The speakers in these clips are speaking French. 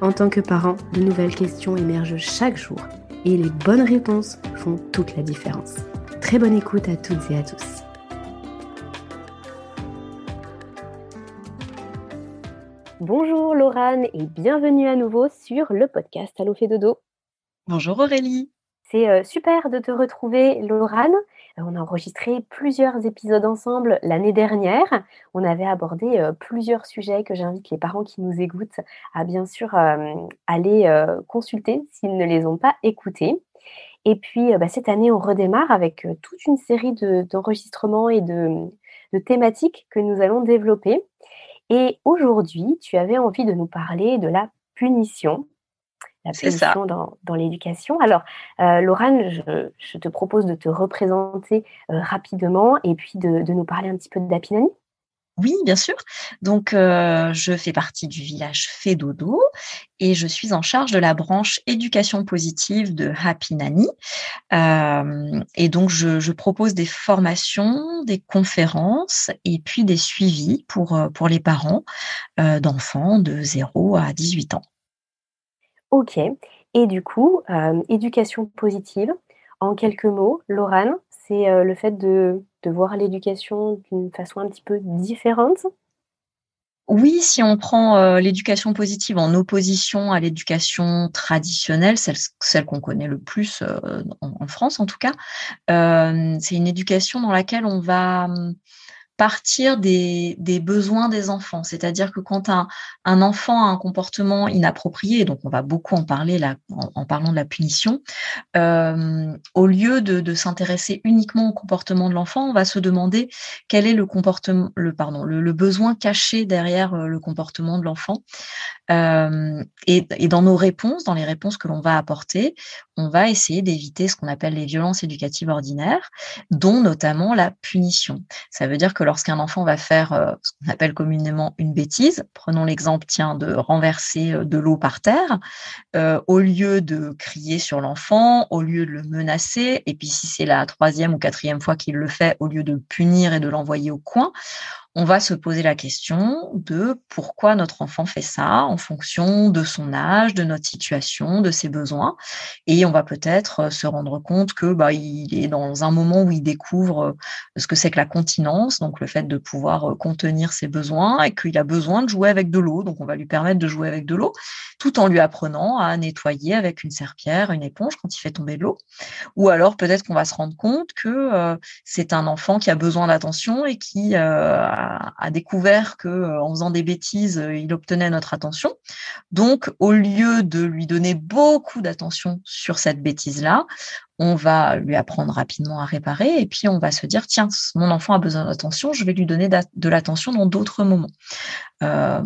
en tant que parent, de nouvelles questions émergent chaque jour et les bonnes réponses font toute la différence. Très bonne écoute à toutes et à tous. Bonjour Laurane et bienvenue à nouveau sur le podcast Allo fait dodo. Bonjour Aurélie. C'est euh, super de te retrouver Laurane. Euh, on a enregistré plusieurs épisodes ensemble l'année dernière. On avait abordé euh, plusieurs sujets que j'invite les parents qui nous écoutent à bien sûr euh, aller consulter s'ils ne les ont pas écoutés. Et puis bah, cette année, on redémarre avec toute une série d'enregistrements et de, de thématiques que nous allons développer. Et aujourd'hui, tu avais envie de nous parler de la punition la dans, dans l'éducation. Alors, euh, Laurent, je, te propose de te représenter euh, rapidement et puis de, de, nous parler un petit peu d'Apinani. Oui, bien sûr. Donc, euh, je fais partie du village Fédodo et je suis en charge de la branche éducation positive de Happy Nanny. Euh, et donc, je, je, propose des formations, des conférences et puis des suivis pour, pour les parents euh, d'enfants de 0 à 18 ans. Ok. Et du coup, euh, éducation positive, en quelques mots, Laurane, c'est euh, le fait de, de voir l'éducation d'une façon un petit peu différente? Oui, si on prend euh, l'éducation positive en opposition à l'éducation traditionnelle, celle, celle qu'on connaît le plus en, France en tout cas, c'est une éducation dans laquelle on va hum, partir des, besoins des enfants. C'est-à-dire que quand un, enfant a un comportement inapproprié, donc on va beaucoup en parler en, parlant de la punition, euh, au lieu de, s'intéresser uniquement au comportement de l'enfant, on va se demander quel est le besoin caché derrière euh, le comportement de l'enfant. Et, dans nos réponses, dans les réponses que l'on va apporter, on va essayer d'éviter ce qu'on appelle les violences éducatives ordinaires, dont notamment la punition. Ça veut dire que lorsqu'un enfant va faire euh, ce qu'on appelle communément une bêtise, prenons l'exemple tiens de renverser euh, de l'eau par terre, euh, au lieu de crier sur l'enfant, au lieu de le menacer, et puis si c'est la troisième ou quatrième fois qu'il le fait, au lieu de punir et de l'envoyer au coin, on va se poser la question de pourquoi notre enfant fait ça en fonction de son âge, de notre situation, de ses besoins. Et on va peut-être euh, se rendre compte que bah, il est dans un moment où il découvre euh, ce que c'est que la continence, donc le fait de pouvoir euh, contenir ses besoins et qu'il a besoin de jouer avec de l'eau. Donc on va lui permettre de jouer avec de l'eau tout en lui apprenant à nettoyer avec une serpillère, une éponge quand il fait tomber de l'eau. Ou alors peut-être qu'on va se rendre compte que c'est un enfant qui a besoin d'attention et qui a découvert que euh, en faisant des bêtises, euh, il obtenait notre attention. Donc, au lieu de lui donner beaucoup d'attention sur cette bêtise-là, on va lui apprendre rapidement à réparer et puis on va se dire tiens mon enfant a besoin d'attention je vais lui donner de l'attention dans d'autres moments euh,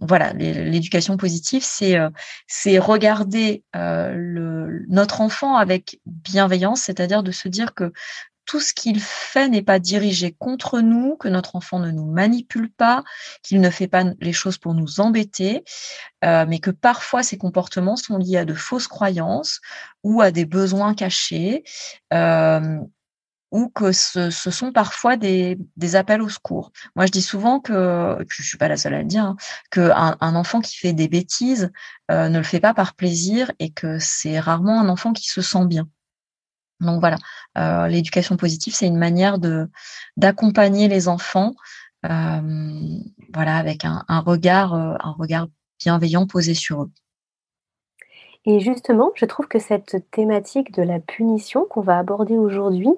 voilà l'éducation positive c'est regarder notre enfant avec bienveillance c'est-à-dire de se dire que tout ce qu'il fait n'est pas dirigé contre nous, que notre enfant ne nous manipule pas, qu'il ne fait pas les choses pour nous embêter, euh, mais que parfois ces comportements sont liés à de fausses croyances ou à des besoins cachés. Euh, ou que ce, sont parfois des, appels au secours. Moi, je dis souvent que, je suis pas la seule à le dire, hein, qu'un un enfant qui fait des bêtises euh, ne le fait pas par plaisir et que c'est rarement un enfant qui se sent bien. Donc voilà, euh, l'éducation positive, c'est une manière de d'accompagner les enfants, euh, voilà, avec un, regard, euh, un regard bienveillant posé sur eux. Et justement, je trouve que cette thématique de la punition qu'on va aborder aujourd'hui,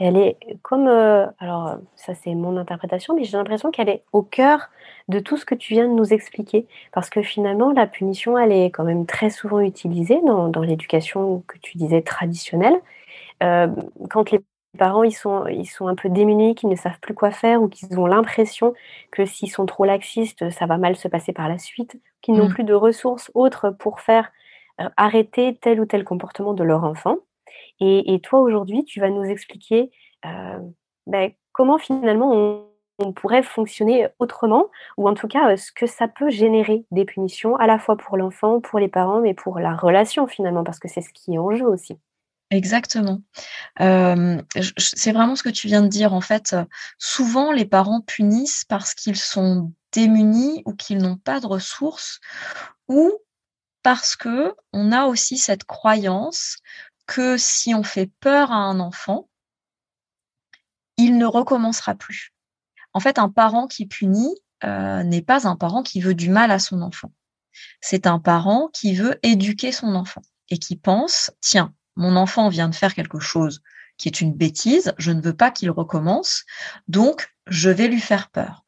elle est comme, alors, ça c'est mon interprétation, mais j'ai l'impression qu'elle est au cœur de tout ce que tu viens de nous expliquer. Parce que finalement, la punition, elle est quand même très souvent utilisée dans l'éducation que tu disais traditionnelle. Hem, quand les parents, ils sont ils sont un peu démunis, qu'ils ne savent plus quoi faire ou qu'ils ont l'impression que s'ils sont trop laxistes, ça va mal se passer par la suite, qu'ils n'ont Mmh. plus de ressources autres pour faire heu, arrêter tel ou tel comportement de leur enfant. Et et toi, aujourd'hui, tu vas nous expliquer, heu, beh, comment finalement on on pourrait fonctionner autrement ou en tout cas, ce que ça peut générer des punitions à la fois pour l'enfant, pour les parents, mais pour la relation finalement, parce que c'est ce qui est en jeu aussi. Exactement. C'est vraiment ce que tu viens de dire, en fait, souvent les parents punissent parce qu'ils sont démunis ou qu'ils n'ont pas de ressources ou parce qu'on a aussi cette croyance que si on fait peur à un enfant il ne recommencera plus. En fait, un parent qui punit, heu, n'est pas un parent qui veut du mal à son enfant. C'est un parent qui veut éduquer son enfant et qui pense: «Tiens, mon enfant vient de faire quelque chose qui est une bêtise, je ne veux pas qu'il recommence, donc je vais lui faire peur».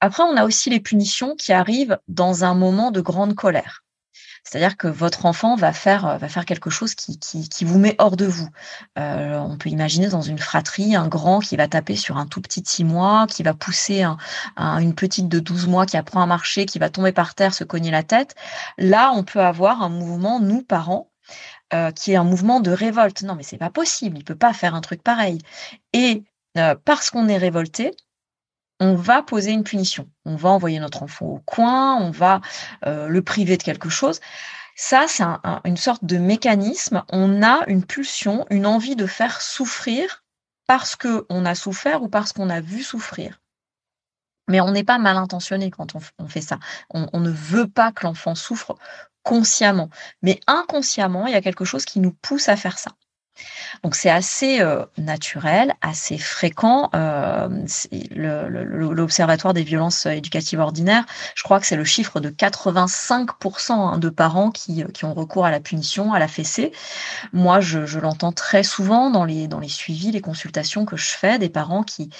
Après, on a aussi les punitions qui arrivent dans un moment de grande colère. C'est-à-dire que votre enfant va faire, quelque chose qui vous met hors de vous. Heu, on peut imaginer dans une fratrie, un grand qui va taper sur un tout petit de 6 mois, qui va pousser un un une petite de 12 mois qui apprend à marcher, qui va tomber par terre, se cogner la tête. Là, on peut avoir un mouvement, nous, parents, heu, qui est un mouvement de révolte. «Non mais c'est pas possible, il peut pas faire un truc pareil» et heu, parce qu'on est révolté, on va poser une punition. On va envoyer notre enfant au coin, on va, heu, le priver de quelque chose. Ça, c'est un un une sorte de mécanisme. On a une pulsion, une envie de faire souffrir parce qu'on a souffert ou parce qu'on a vu souffrir. Mais on n'est pas mal intentionné quand on fait ça. On ne veut pas que l'enfant souffre consciemment, mais inconsciemment, il y a quelque chose qui nous pousse à faire ça. Donc c'est assez, heu, naturel, assez fréquent, le l'Observatoire des violences, heu, éducatives ordinaires, je crois que c'est le chiffre de 85% hein, de parents qui, qui ont recours à la punition, à la fessée. Moi, je l'entends très souvent dans les suivis, les consultations que je fais, des parents qui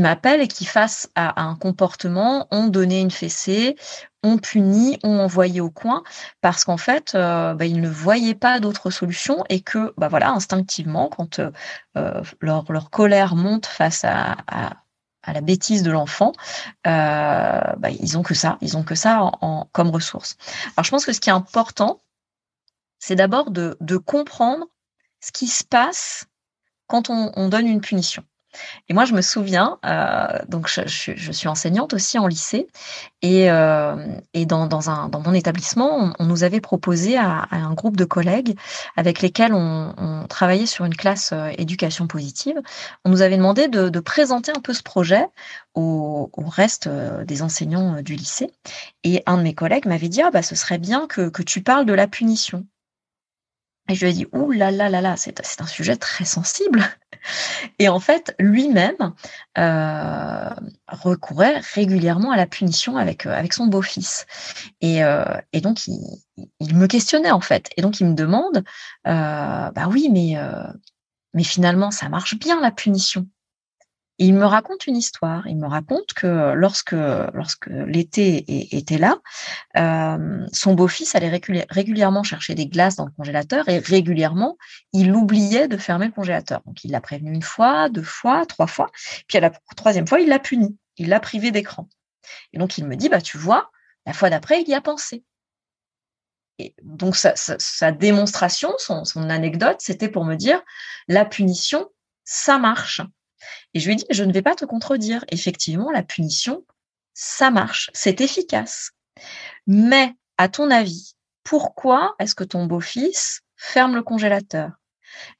m'appellent et qui, face à un comportement, ont donné une fessée, ont puni, ont envoyé au coin parce qu'en fait, heu, bah, ils ne voyaient pas d'autre solution et que, bah, voilà, instinctivement, quand, heu heu, leur colère monte face à la bêtise de l'enfant, bah, ils ont que ça, ils ont que ça comme ressource. Alors je pense que ce qui est important, c'est d'abord de comprendre ce qui se passe quand on donne une punition. Et moi, je me souviens, heu, donc je suis enseignante aussi en lycée et et dans mon établissement, on nous avait proposé à un groupe de collègues avec lesquels on travaillait sur une classe, heu, éducation positive. On nous avait demandé de présenter un peu ce projet au reste, des enseignants, du lycée et un de mes collègues m'avait dit: «Ah bah, ce serait bien que tu parles de la punition». Et je lui ai dit: «Ouh là là là là, c'est un sujet très sensible» et en fait, lui-même, heu, recourait régulièrement à la punition avec, heu, avec son beau-fils. Et heu et donc il il me questionnait, en fait. Et donc il me demande, «Bah oui, mais mais finalement, ça marche bien la punition?» Il me raconte une histoire. Il me raconte que lorsque l'été était là, hem, son beau-fils allait réguliè régulièrement chercher des glaces dans le congélateur et régulièrement, il oubliait de fermer le congélateur. Donc il l'a prévenu 1 fois, 2 fois, 3 fois, puis à la 3e fois, il l'a puni. Il l'a privé d'écran et donc il me dit: «Bah, tu vois, la fois d'après, il y a pensé». Et donc sa démonstration, son anecdote, c'était pour me dire: «La punition, ça marche» et je lui ai dit: «Je ne vais pas te contredire. Effectivement, la punition, ça marche, c'est efficace. Mais à ton avis, pourquoi est-ce que ton beau-fils ferme le congélateur?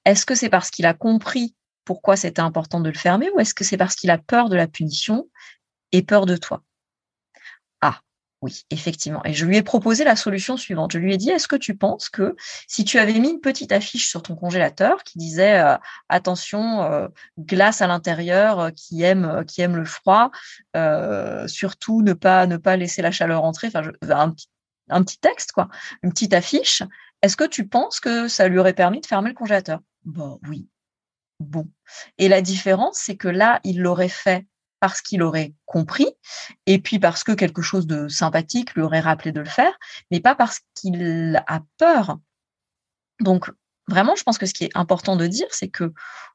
Est-ce que c'est parce qu'il a compris pourquoi c'était important de le fermer ou est-ce que c'est parce qu'il a peur de la punition et peur de toi?» «Ah, oui, effectivement» et je lui ai proposé la solution suivante. Je lui ai dit: «Est-ce que tu penses que si tu avais mis une petite affiche sur ton congélateur qui disait, heu: "Attention, heu, glace à l'intérieur, heu, qui aime, qui aime le froid, surtout ne pas ne pas laisser la chaleur entrer", enfin un petit un petit texte quoi, une petite affiche, Est-ce que tu penses que ça lui aurait permis de fermer le congélateur? Bon, bah oui. Bon. Et la différence, c'est que là, il l'aurait fait parce qu'il aurait compris, et puis parce que quelque chose de sympathique lui aurait rappelé de le faire, mais pas parce qu'il a peur. Donc, vraiment, je pense que ce qui est important de dire, c'est que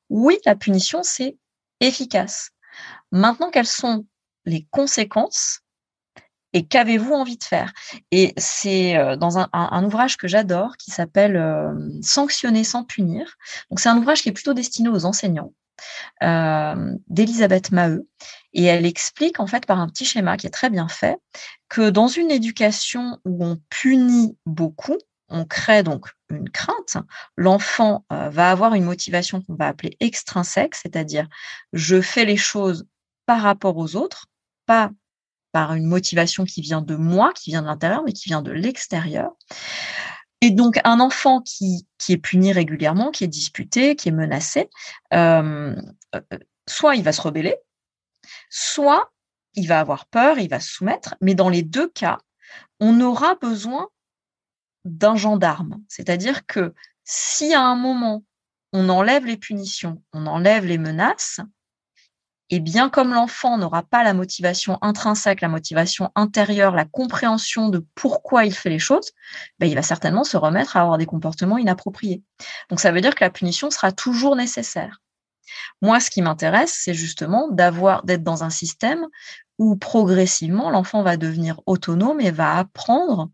oui, la punition, c'est efficace. Maintenant, quelles sont les conséquences et qu'avez-vous envie de faire? Et c'est euh, dans un, ouvrage que j'adore qui s'appelle euh, Sanctionner sans punir. Donc c'est un ouvrage qui est plutôt destiné aux enseignants euh, d'Elisabeth Maheu. Et elle explique en fait par un petit schéma qui est très bien fait que dans une éducation où on punit beaucoup, on crée donc une crainte. L'enfant va avoir une motivation qu'on va appeler extrinsèque, c'est-à-dire je fais les choses par rapport aux autres, pas par une motivation qui vient de moi, qui vient de l'intérieur, mais qui vient de l'extérieur. Et donc, un enfant qui, est puni régulièrement, qui est disputé, qui est menacé, euh, euh, soit il va se rebeller, soit il va avoir peur, il va se soumettre, mais dans les deux cas, on aura besoin d'un gendarme. C'est-à-dire que si à un moment, on enlève les punitions, on enlève les menaces, et bien comme l'enfant n'aura pas la motivation intrinsèque, la motivation intérieure, la compréhension de pourquoi il fait les choses, ben il va certainement se remettre à avoir des comportements inappropriés. Donc ça veut dire que la punition sera toujours nécessaire. Moi, ce qui m'intéresse, c'est justement d'avoir, d'être dans un système où progressivement l'enfant va devenir autonome et va apprendre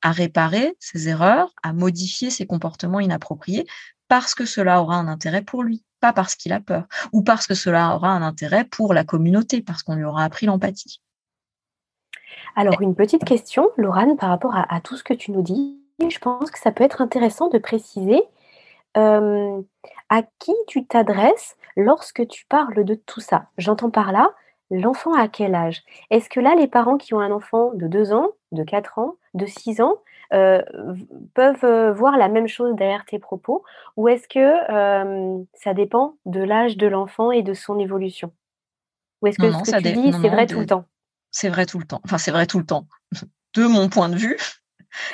à réparer ses erreurs, à modifier ses comportements inappropriés parce que cela aura un intérêt pour lui pas parce qu'il a peur, ou parce que cela aura un intérêt pour la communauté, parce qu'on lui aura appris l'empathie. Alors, une petite question, Laurane, par rapport à, tout ce que tu nous dis. Je pense que ça peut être intéressant de préciser euh, à qui tu t'adresses lorsque tu parles de tout ça. J'entends par là, l'enfant à quel âge? Est-ce que là, les parents qui ont un enfant de 2 ans, de 4 ans, de 6 ans, euh, peuvent euh, voir la même chose derrière tes propos Ou est-ce que ça dépend de l'âge de l'enfant et de son évolution? Ou est-ce que ce que tu dis, c'est vrai tout le temps? C'est vrai tout le temps. Enfin, c'est vrai tout le temps. De mon point de vue,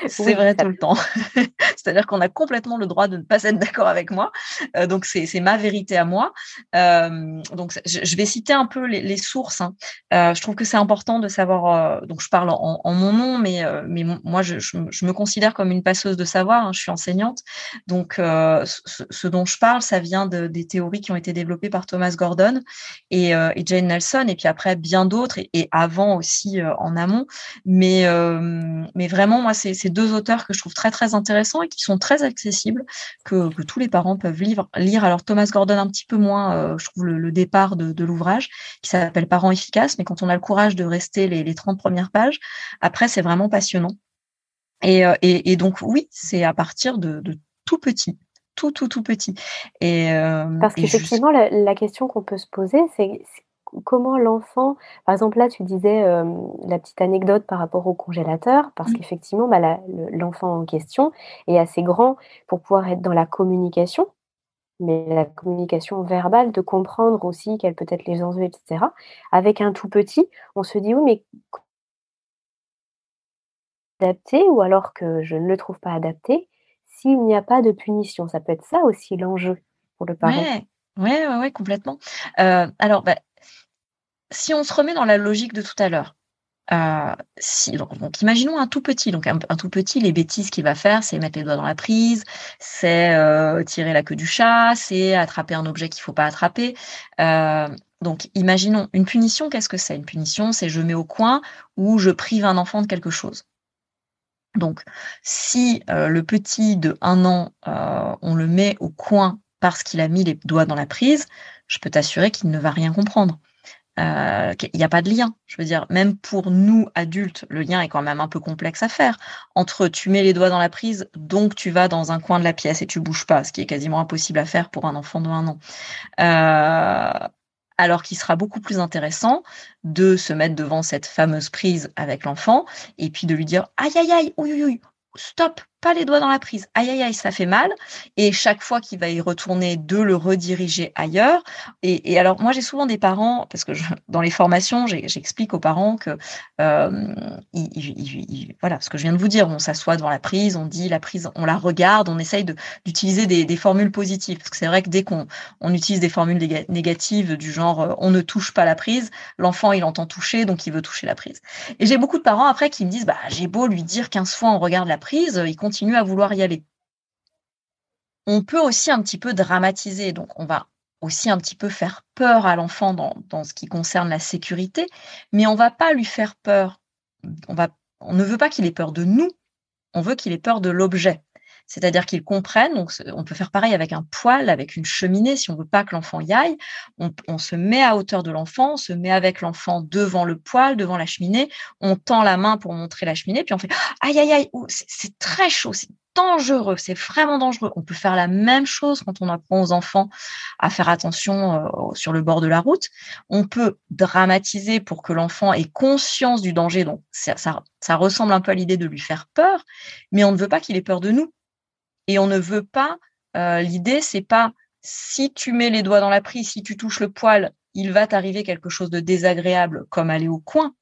c'est vrai tout le temps. C'est-à-dire qu'on a complètement le droit de ne pas être d'accord avec moi. Euh, donc, c'est ma vérité à moi. Euh, donc, je, vais citer un peu les, sources. Hein. Euh, je trouve que c'est important de savoir. donc, je parle en, mon nom, mais, mais moi, je, me considère comme une passeuse de savoir. Hein. je suis enseignante. Donc, ce, dont je parle, ça vient de, des théories qui ont été développées par Thomas Gordon et, Jane Nelson, et puis après bien d'autres, et, et, avant aussi en amont. Mais, mais vraiment, moi, c'est ces deux auteurs que je trouve très très intéressants et qui sont très accessibles, que, tous les parents peuvent lire. lire. Alors Thomas Gordon un petit peu moins, euh, je trouve le, départ de, l'ouvrage, qui s'appelle Parents efficaces, mais quand on a le courage de rester les, les 30 premières pages, après c'est vraiment passionnant. Euh, et, et, donc oui, c'est à partir de, tout petit tout, tout, tout petit. Et, euh, Parce qu'effectivement, la, la, question qu'on peut se poser, c'est comment l'enfant, par exemple là tu disais euh, la petite anecdote par rapport au congélateur, parce mmh. qu'effectivement bah, l'enfant en question est assez grand pour pouvoir être dans la communication, mais la communication verbale, de comprendre aussi quels peut être les enjeux, etc. Avec un tout petit, on se dit oui mais adapté ou alors que je ne le trouve pas adapté, s'il n'y a pas de punition, ça peut être ça aussi l'enjeu pour le parent. Oui, ouais, ouais, complètement. Euh, alors, bah, si on se remet dans la logique de tout à l'heure, euh, imaginons un tout petit. Donc un, tout petit, les bêtises qu'il va faire, c'est mettre les doigts dans la prise, c'est euh, tirer la queue du chat, c'est attraper un objet qu'il faut pas attraper. Euh, donc imaginons une punition. Qu'est-ce que c'est? Une punition, c'est je mets au coin ou je prive un enfant de quelque chose. Donc si le petit de un an, on le met au coin parce qu'il a mis les doigts dans la prise, je peux t'assurer qu'il ne va rien comprendre euh, il n'y a pas de lien. Je veux dire, même pour nous adultes, le lien est quand même un peu complexe à faire. Entre tu mets les doigts dans la prise, donc tu vas dans un coin de la pièce et tu bouges pas, ce qui est quasiment impossible à faire pour un enfant de un an. Euh, alors qu'il sera beaucoup plus intéressant de se mettre devant cette fameuse prise avec l'enfant et puis de lui dire aïe aïe aïe, oui oui oui, stop, pas les doigts dans la prise. Aïe, aïe, aïe, ça fait mal. Et chaque fois qu'il va y retourner, de le rediriger ailleurs. Et, alors, moi, j'ai souvent des parents, parce que dans les formations, j'explique aux parents que, euh, voilà, ce que je viens de vous dire, on s'assoit devant la prise, on dit la prise, on la regarde, on essaye d'utiliser des, formules positives. Parce que c'est vrai que dès qu'on on utilise des formules négatives du genre euh, on ne touche pas la prise, l'enfant, il entend toucher, donc il veut toucher la prise. Et j'ai beaucoup de parents après qui me disent, bah, j'ai beau lui dire 15 fois on regarde la prise, il continue à vouloir y aller. On peut aussi un petit peu dramatiser, donc on va aussi un petit peu faire peur à l'enfant dans, dans, ce qui concerne la sécurité, mais on va pas lui faire peur. On, va, on ne veut pas qu'il ait peur de nous, on veut qu'il ait peur de l'objet c'est-à-dire qu'ils comprennent. Donc, on peut faire pareil avec un poêle, avec une cheminée. Si on veut pas que l'enfant y aille, on, se met à hauteur de l'enfant, on se met avec l'enfant devant le poêle, devant la cheminée. On tend la main pour montrer la cheminée, puis on fait aïe aïe aïe, c'est très chaud, c'est dangereux, c'est vraiment dangereux. On peut faire la même chose quand on apprend aux enfants à faire attention euh, sur le bord de la route. On peut dramatiser pour que l'enfant ait conscience du danger. Donc ça, ça ressemble un peu à l'idée de lui faire peur, mais on ne veut pas qu'il ait peur de nous. Et on ne veut pas, euh, l'idée, c'est pas si tu mets les doigts dans la prise, si tu touches le poil, il va t'arriver quelque chose de désagréable comme aller au coin.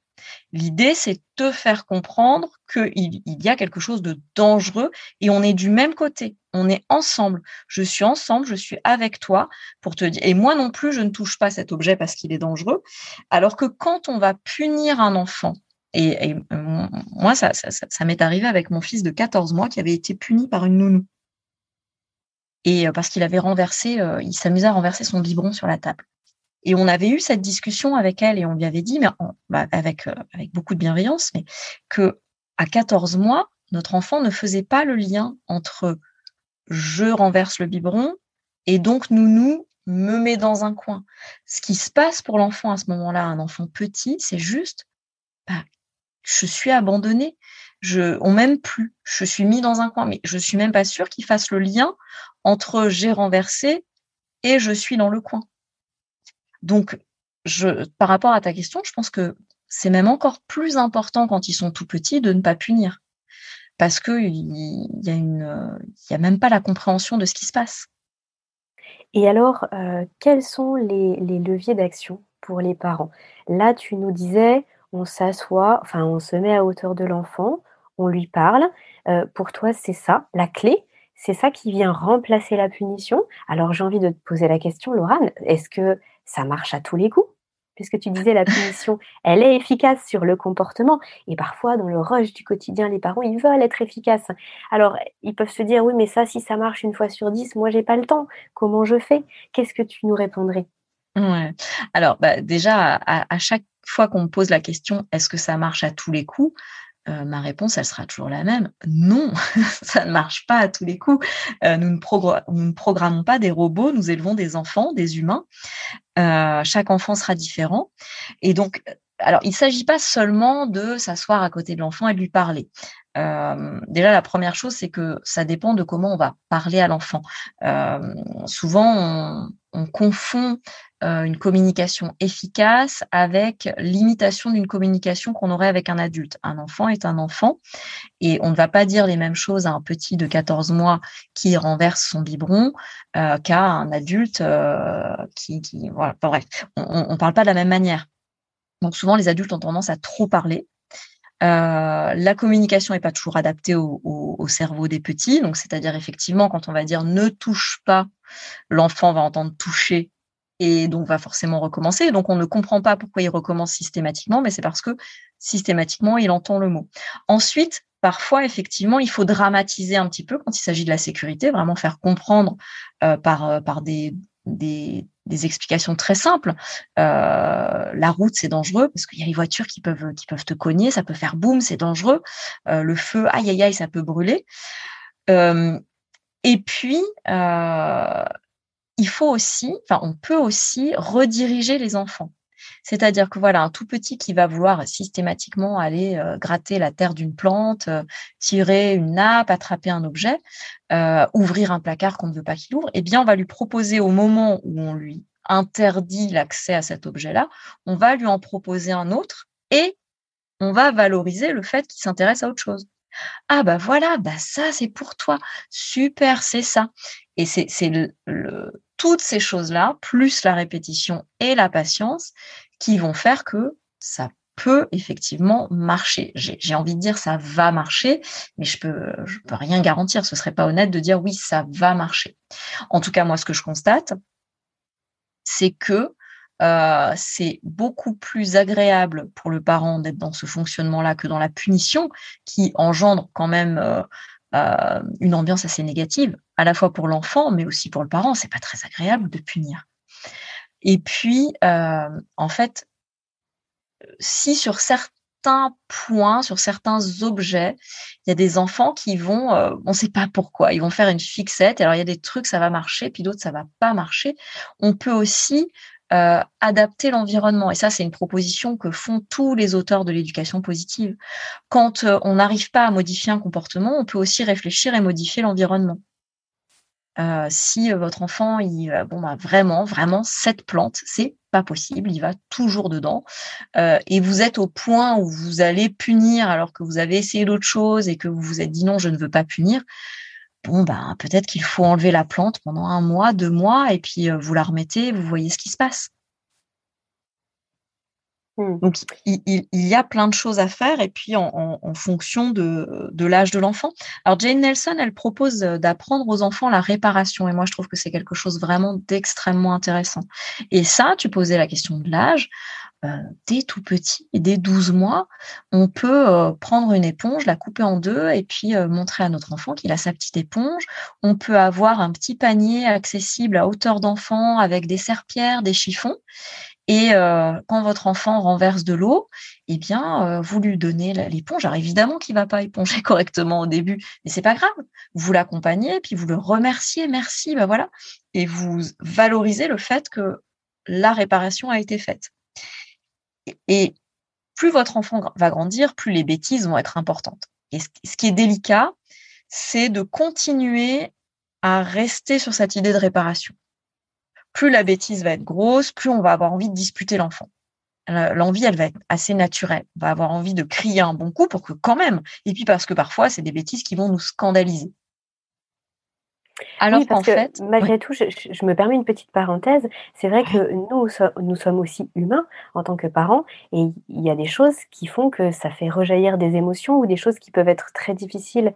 L'idée, c'est te faire comprendre qu'il il y a quelque chose de dangereux et on est du même côté. On est ensemble. Je suis ensemble, je suis avec toi pour te dire. Et moi non plus, je ne touche pas cet objet parce qu'il est dangereux. Alors que quand on va punir un enfant, et, euh, moi, ça, m'est arrivé avec mon fils de 14 mois qui avait été puni par une nounou et euh, parce qu'il avait renversé, euh, il s'amusait à renverser son biberon sur la table. Et on avait eu cette discussion avec elle et on lui avait dit, mais bah, avec euh, avec beaucoup de bienveillance, mais que à 14 mois, notre enfant ne faisait pas le lien entre je renverse le biberon et donc nounou me met dans un coin. Ce qui se passe pour l'enfant à ce moment-là, un enfant petit, c'est juste, bah, je suis abandonnée, je, on m'aime plus, je suis mis dans un coin, mais je suis même pas sûre qu'il fasse le lien entre j'ai renversé et je suis dans le coin. Donc, je, par rapport à ta question, je pense que c'est même encore plus important quand ils sont tout petits de ne pas punir. Parce qu'il y, a y a même pas la compréhension de ce qui se passe. Et alors, euh, quels sont les, les leviers d'action pour les parents? Là, tu nous disais, on s'assoit, enfin, on se met à hauteur de l'enfant, on lui parle. Euh, pour toi, c'est ça, la clé? C'est ça qui vient remplacer la punition. Alors j'ai envie de te poser la question, Laurane, est-ce que ça marche à tous les coups? Puisque tu disais la punition, elle est efficace sur le comportement. Et parfois, dans le rush du quotidien, les parents, ils veulent être efficaces. Alors, ils peuvent se dire, oui, mais ça, si ça marche une fois sur dix, moi, j'ai pas le temps. Comment je fais? Qu'est-ce que tu nous répondrais? Ouais. Alors, bah, déjà, à chaque fois qu'on me pose la question, est-ce que ça marche à tous les coups? Euh, ma réponse, elle sera toujours la même. Non, ça ne marche pas à tous les coups. Euh, nous, ne nous, ne programmons pas des robots, nous élevons des enfants, des humains. Euh, chaque enfant sera différent. Et donc, alors, il ne s'agit pas seulement de s'asseoir à côté de l'enfant et de lui parler. déjà, la première chose, c'est que ça dépend de comment on va parler à l'enfant. souvent, on, on confond euh, une communication efficace avec l'imitation d'une communication qu'on aurait avec un adulte. Un enfant est un enfant et on ne va pas dire les mêmes choses à un petit de 14 mois qui renverse son biberon euh, qu'à un adulte euh, qui, qui, voilà, bref, on ne parle pas de la même manière. Donc souvent les adultes ont tendance à trop parler la communication n'est pas toujours adaptée au, au, cerveau des petits, donc c'est-à-dire effectivement quand on va dire ne touche pas, l'enfant va entendre toucher et donc va forcément recommencer. Donc on ne comprend pas pourquoi il recommence systématiquement, mais c'est parce que systématiquement il entend le mot. Ensuite, parfois effectivement, il faut dramatiser un petit peu quand il s'agit de la sécurité, vraiment faire comprendre euh, par euh, par des, des explications très simples. Euh, la route, c'est dangereux parce qu'il y a les voitures qui peuvent qui peuvent te cogner, ça peut faire boum, c'est dangereux. Euh, le feu, aïe aïe aïe, ça peut brûler. Euh, et puis, il faut aussi, enfin, on peut aussi rediriger les enfants. C'est-à-dire que voilà, un tout petit qui va vouloir systématiquement aller euh, gratter la terre d'une plante, euh, tirer une nappe, attraper un objet, euh, ouvrir un placard qu'on ne veut pas qu'il ouvre, eh bien, on va lui proposer au moment où on lui interdit l'accès à cet objet-là, on va lui en proposer un autre et on va valoriser le fait qu'il s'intéresse à autre chose. Ah bah voilà, bah ça c'est pour toi. Super, c'est ça. Et c'est le, toutes ces choses-là, plus la répétition et la patience, qui vont faire que ça peut effectivement marcher. J'ai envie de dire ça va marcher, mais je peux peux rien garantir. Ce serait pas honnête de dire oui ça va marcher. En tout cas moi ce que je constate, c'est que euh, c'est beaucoup plus agréable pour le parent d'être dans ce fonctionnement-là que dans la punition, qui engendre quand même euh, euh, une ambiance assez négative, à la fois pour l'enfant, mais aussi pour le parent. C'est pas très agréable de punir. Et puis, en fait, si sur certains points, sur certains objets, il y a des enfants qui vont, on ne sait pas pourquoi, ils vont faire une fixette. Alors il y a des trucs ça va marcher, puis d'autres ça va pas marcher. On peut aussi euh, adapter l'environnement. Et ça, c'est une proposition que font tous les auteurs de l'éducation positive. Quand euh, on n'arrive pas à modifier un comportement, on peut aussi réfléchir et modifier l'environnement. Euh, si votre enfant, il, bon, bah, vraiment, vraiment, cette plante, c'est pas possible, il va toujours dedans. et vous êtes au point où vous allez punir alors que vous avez essayé d'autre chose et que vous vous êtes dit non, je ne veux pas punir bon, ben, peut-être qu'il faut enlever la plante pendant un mois, deux mois, et puis euh, vous la remettez, vous voyez ce qui se passe. Mmh. Donc, il, y a plein de choses à faire, et puis en, fonction de, l'âge de l'enfant. Alors, Jane Nelson, elle propose d'apprendre aux enfants la réparation, et moi, je trouve que c'est quelque chose vraiment d'extrêmement intéressant. Et ça, tu posais la question de l'âge. Euh, dès tout petit, dès 12 mois, on peut euh, prendre une éponge, la couper en deux et puis euh, montrer à notre enfant qu'il a sa petite éponge. On peut avoir un petit panier accessible à hauteur d'enfant avec des serpillères, des chiffons. Et quand votre enfant renverse de l'eau, eh bien, vous lui donnez l'éponge. Alors évidemment qu'il va pas éponger correctement au début, mais c'est pas grave. Vous l'accompagnez, puis vous le remerciez, merci, ben voilà, et vous valorisez le fait que la réparation a été faite. Et plus votre enfant va grandir, plus les bêtises vont être importantes. Et ce qui est délicat, c'est de continuer à rester sur cette idée de réparation. Plus la bêtise va être grosse, plus on va avoir envie de disputer l'enfant. L'envie, elle va être assez naturelle. On va avoir envie de crier un bon coup pour que quand même, et puis parce que parfois, c'est des bêtises qui vont nous scandaliser. Alors qu'en fait, malgré tout, je, me permets une petite parenthèse. C'est vrai que nous, nous sommes aussi humains en tant que parents, et il y a des choses qui font que ça fait rejaillir des émotions ou des choses qui peuvent être très difficiles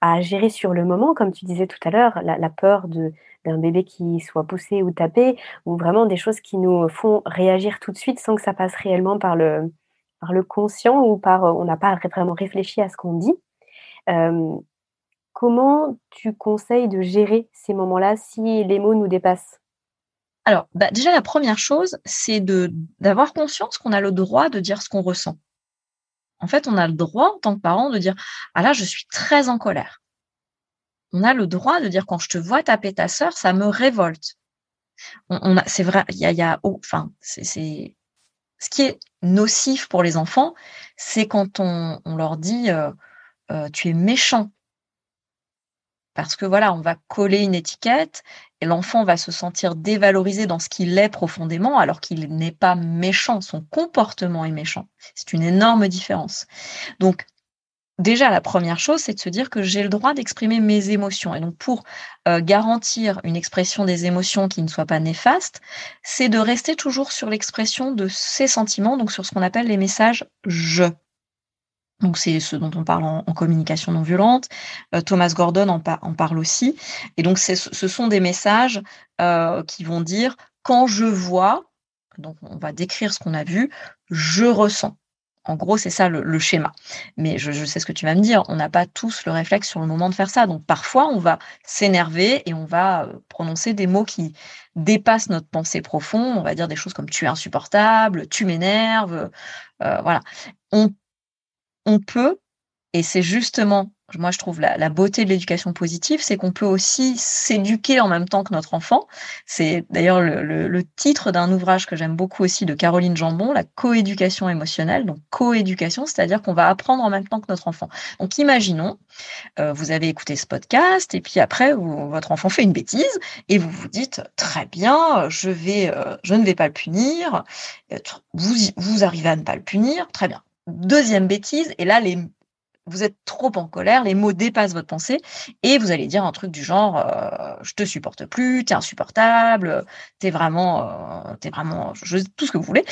à gérer sur le moment, comme tu disais tout à l'heure, la, peur de d'un bébé qui soit poussé ou tapé, ou vraiment des choses qui nous font réagir tout de suite sans que ça passe réellement par le par le conscient ou par on n'a pas vraiment réfléchi à ce qu'on dit. Euh, Comment tu conseilles de gérer ces moments-là si les mots nous dépassent? Alors, bah, déjà, la première chose, c'est d'avoir conscience qu'on a le droit de dire ce qu'on ressent. En fait, on a le droit, en tant que parent, de dire Ah là, je suis très en colère. On a le droit de dire quand je te vois taper ta sœur, ça me révolte. On, c'est vrai, il y a, enfin, c'est, ce qui est nocif pour les enfants, c'est quand on, leur dit euh, euh, tu es méchant, parce que voilà, on va coller une étiquette et l'enfant va se sentir dévalorisé dans ce qu'il est profondément alors qu'il n'est pas méchant, son comportement est méchant. C'est une énorme différence. Donc déjà la première chose, c'est de se dire que j'ai le droit d'exprimer mes émotions et donc pour euh, garantir une expression des émotions qui ne soit pas néfaste, c'est de rester toujours sur l'expression de ces sentiments, donc sur ce qu'on appelle les messages je. Donc c'est ce dont on parle en, communication non violente. Euh, Thomas Gordon en, parle aussi. Et donc ce sont des messages euh, qui vont dire quand je vois, donc on va décrire ce qu'on a vu, je ressens. En gros, c'est ça le, schéma. Mais je, sais ce que tu vas me dire, on n'a pas tous le réflexe sur le moment de faire ça. Donc parfois, on va s'énerver et on va euh, prononcer des mots qui dépassent notre pensée profonde. On va dire des choses comme tu es insupportable, tu m'énerves. voilà. On on peut, et c'est justement, moi je trouve la, beauté de l'éducation positive, c'est qu'on peut aussi s'éduquer en même temps que notre enfant. C'est d'ailleurs le, titre d'un ouvrage que j'aime beaucoup aussi de Caroline Jambon, la coéducation émotionnelle. Donc coéducation, c'est-à-dire qu'on va apprendre en même temps que notre enfant. Donc imaginons, euh, vous avez écouté ce podcast et puis après votre enfant fait une bêtise et vous vous dites très bien, je vais, euh, je ne vais pas le punir. Vous, vous arrivez à ne pas le punir, très bien. Deuxième bêtise, et là, vous êtes trop en colère, les mots dépassent votre pensée et vous allez dire un truc du genre euh, je te supporte plus, t'es insupportable, t'es vraiment, euh, t'es vraiment tout ce que vous voulez.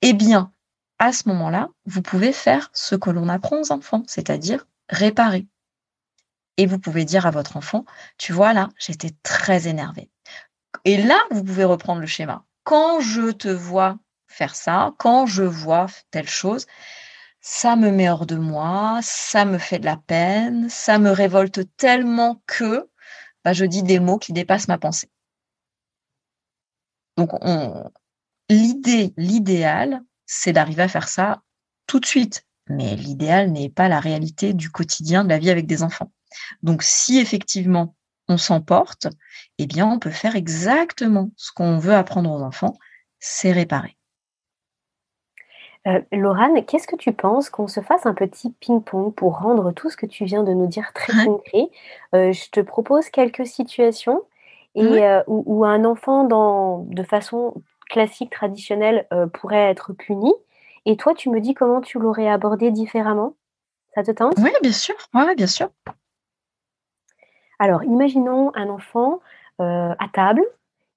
Eh bien, à ce moment-là, vous pouvez faire ce que l'on apprend aux enfants, c'est-à-dire réparer. Et vous pouvez dire à votre enfant, tu vois là, j'étais très énervée. Et là, vous pouvez reprendre le schéma. Quand je te vois faire ça, quand je vois telle chose, ça me met hors de moi, ça me fait de la peine, ça me révolte tellement que bah, je dis des mots qui dépassent ma pensée. Donc, l'idée, l'idéal, c'est d'arriver à faire ça tout de suite. Mais l'idéal n'est pas la réalité du quotidien de la vie avec des enfants. Donc, si effectivement on s'emporte, eh bien, on peut faire exactement ce qu'on veut apprendre aux enfants, c'est réparer. Euh, Laurane, qu'est-ce que tu penses qu'on se fasse un petit ping-pong pour rendre tout ce que tu viens de nous dire très concret? Euh, Je te propose quelques situations et, euh, où, un enfant, dans, de façon classique, traditionnelle, pourrait être puni. Et toi, tu me dis comment tu l'aurais abordé différemment Ça te tente? Oui, bien sûr. Ouais, bien sûr. Alors, imaginons un enfant à table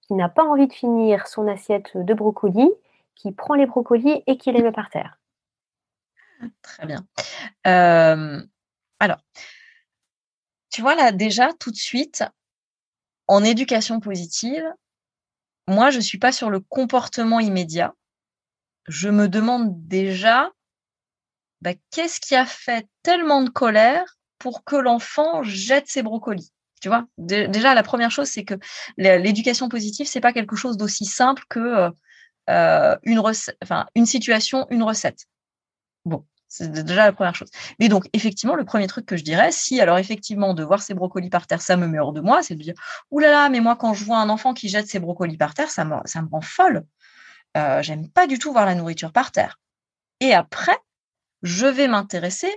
qui n'a pas envie de finir son assiette de brocoli qui prend les brocolis et qui les met par terre. Très bien. Euh, alors, tu vois là déjà tout de suite, en éducation positive, moi je ne suis pas sur le comportement immédiat. Je me demande déjà bah, qu'est-ce qui a fait tellement de colère pour que l'enfant jette ses brocolis? Tu vois, déjà la première chose, c'est que l'éducation positive, c'est pas quelque chose d'aussi simple que euh, une, situation, une recette. Bon, c'est déjà la première chose. Mais donc, effectivement, le premier truc que je dirais, si alors effectivement de voir ces brocolis par terre, ça me met hors de moi, c'est de dire, oulala, mais moi quand je vois un enfant qui jette ses brocolis par terre, ça me, ça me rend folle. Euh, J'aime pas du tout voir la nourriture par terre. Et après, je vais m'intéresser